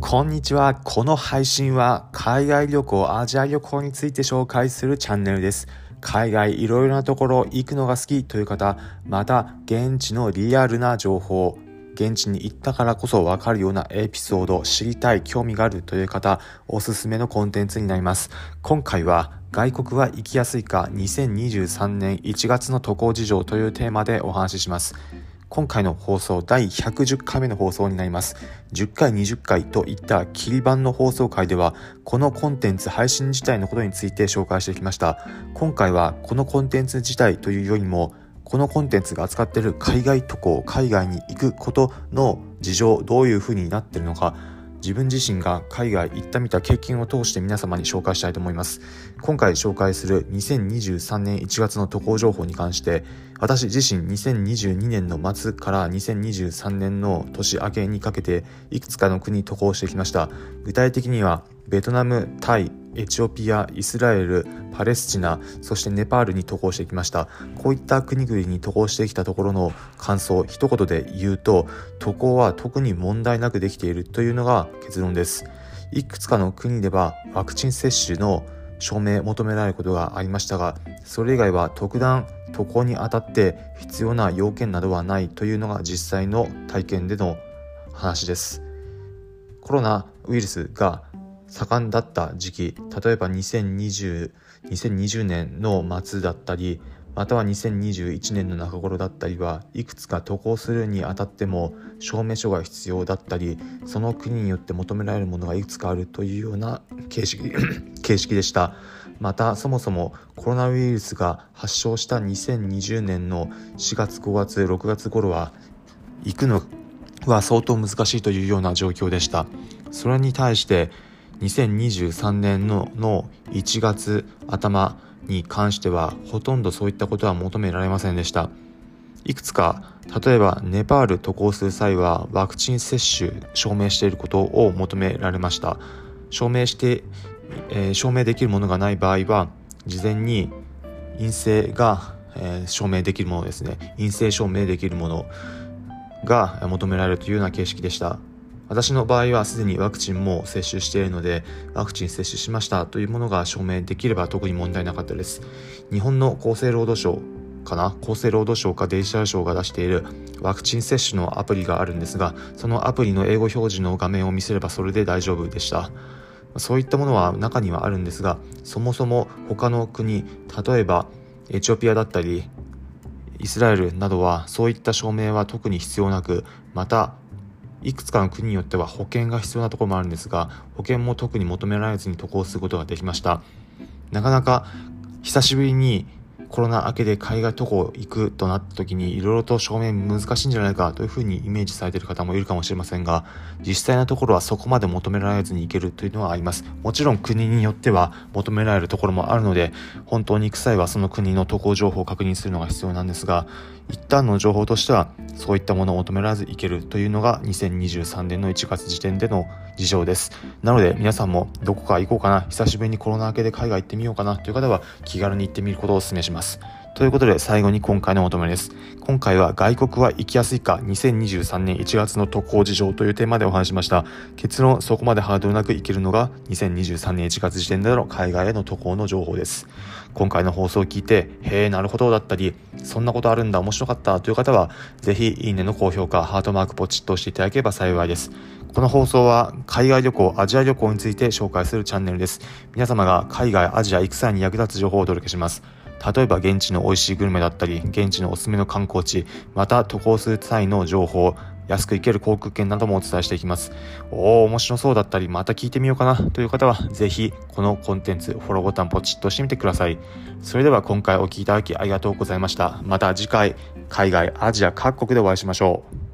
こんにちは。この配信は海外旅行、アジア旅行について紹介するチャンネルです。海外いろいろなところ行くのが好きという方、また現地のリアルな情報、現地に行ったからこそわかるようなエピソード、知りたい、興味があるという方、おすすめのコンテンツになります。今回は外国は行きやすいか2023年1月の渡航事情というテーマでお話しします。今回の放送第110回目の放送になります。10回、20回といった切り版の放送回では、このコンテンツ配信自体のことについて紹介してきました。今回はこのコンテンツ自体というよりも、このコンテンツが扱っている海外渡航、海外に行くことの事情、どういうふうになっているのか、自分自身が海外行ったみた経験を通して皆様に紹介したいと思います。今回紹介する2023年1月の渡航情報に関して、私自身2022年の末から2023年の年明けにかけていくつかの国渡航してきました。具体的にはベトナム、タイ、エチオピア、イスラエル、パレスチナ、そしてネパールに渡航してきました。こういった国々に渡航してきたところの感想、一言で言うと、渡航は特に問題なくできているというのが結論です。いくつかの国ではワクチン接種の証明求められることがありましたが、それ以外は特段渡航にあたって必要な要件などはないというのが実際の体験での話です。コロナウイルスが盛んだった時期例えば2020 2020年の末だったりまたは2021年の中頃だったりはいくつか渡航するにあたっても証明書が必要だったりその国によって求められるものがいくつかあるというような形式 形式でした。またそもそもコロナウイルスが発症した2020年の4月5月6月頃は行くのは相当難しいというような状況でした。それに対して2023年のの1月頭に関してはほとんどそういったことは求められませんでした。いくつか例えばネパール渡航する際はワクチン接種証明していることを求められました。証明して、えー、証明できるものがない場合は事前に陰性が、えー、証明できるものですね。陰性証明できるものが求められるというような形式でした。私の場合はすでにワクチンも接種しているので、ワクチン接種しましたというものが証明できれば特に問題なかったです。日本の厚生労働省かな？厚生労働省かデジタル省が出しているワクチン接種のアプリがあるんですが、そのアプリの英語表示の画面を見せればそれで大丈夫でした。そういったものは中にはあるんですが、そもそも他の国、例えばエチオピアだったり、イスラエルなどはそういった証明は特に必要なく、またいくつかの国によっては保険が必要なところもあるんですが保険も特に求められずに渡航することができました。なかなか久しぶりにコロナ明けで海外渡航行くとなった時にいろいろと証明難しいんじゃないかというふうにイメージされている方もいるかもしれませんが実際のところはそこまで求められずに行けるというのはあります。もちろん国によっては求められるところもあるので本当に行く際はその国の渡航情報を確認するのが必要なんですが一旦の情報としてはそういったものを求められずいけるというのが2023年の1月時点での事情です。なので皆さんもどこか行こうかな。久しぶりにコロナ明けで海外行ってみようかなという方は気軽に行ってみることをお勧めします。ということで最後に今回のまとめです。今回は外国は行きやすいか2023年1月の渡航事情というテーマでお話しました。結論そこまでハードルなく行けるのが2023年1月時点での海外への渡航の情報です。今回の放送を聞いて、へえ、なるほどだったり、そんなことあるんだ、面白かったという方は、ぜひいいねの高評価、ハートマークポチッと押していただければ幸いです。この放送は海外旅行、アジア旅行について紹介するチャンネルです。皆様が海外、アジア行く際に役立つ情報をお届けします。例えば現地の美味しいグルメだったり、現地のおすすめの観光地、また渡航する際の情報、安く行ける航空券などもお伝えしていきます。おー、面白そうだったり、また聞いてみようかなという方は、ぜひこのコンテンツ、フォローボタンポチッとしてみてください。それでは今回お聴きいただきありがとうございました。また次回、海外、アジア各国でお会いしましょう。